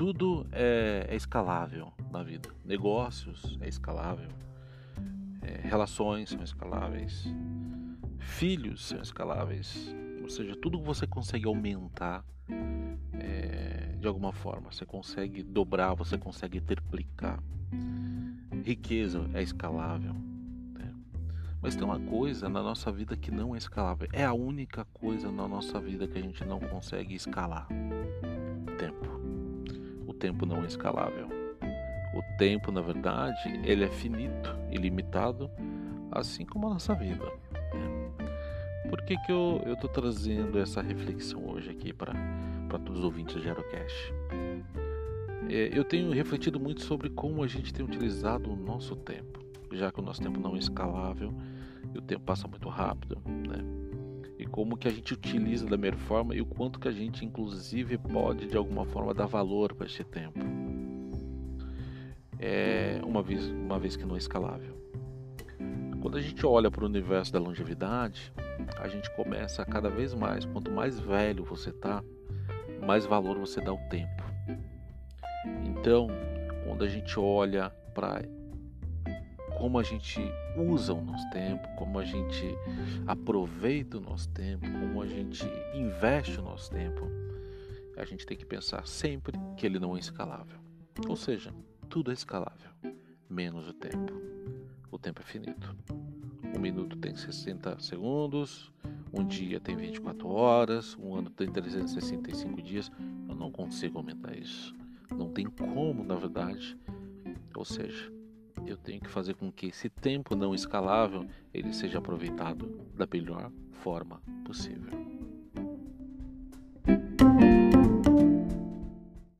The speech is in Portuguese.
tudo é, é escalável na vida. Negócios é escalável, é, relações são escaláveis, filhos são escaláveis. Ou seja, tudo que você consegue aumentar é, de alguma forma, você consegue dobrar, você consegue triplicar. Riqueza é escalável. Né? Mas tem uma coisa na nossa vida que não é escalável. É a única coisa na nossa vida que a gente não consegue escalar tempo. Tempo não é escalável. O tempo, na verdade, ele é finito, ilimitado, assim como a nossa vida. Né? Por que, que eu estou trazendo essa reflexão hoje aqui para todos os ouvintes do Gerocast? É, eu tenho refletido muito sobre como a gente tem utilizado o nosso tempo, já que o nosso tempo não é escalável e o tempo passa muito rápido, né? Como que a gente utiliza da melhor forma e o quanto que a gente inclusive pode de alguma forma dar valor para esse tempo. É uma vez, uma vez que não é escalável. Quando a gente olha para o universo da longevidade, a gente começa a cada vez mais, quanto mais velho você tá, mais valor você dá ao tempo. Então, quando a gente olha para como a gente usa o nosso tempo, como a gente aproveita o nosso tempo, como a gente investe o nosso tempo, a gente tem que pensar sempre que ele não é escalável. Ou seja, tudo é escalável, menos o tempo. O tempo é finito. Um minuto tem 60 segundos, um dia tem 24 horas, um ano tem 365 dias. Eu não consigo aumentar isso. Não tem como, na verdade. Ou seja, eu tenho que fazer com que esse tempo não escalável ele seja aproveitado da melhor forma possível.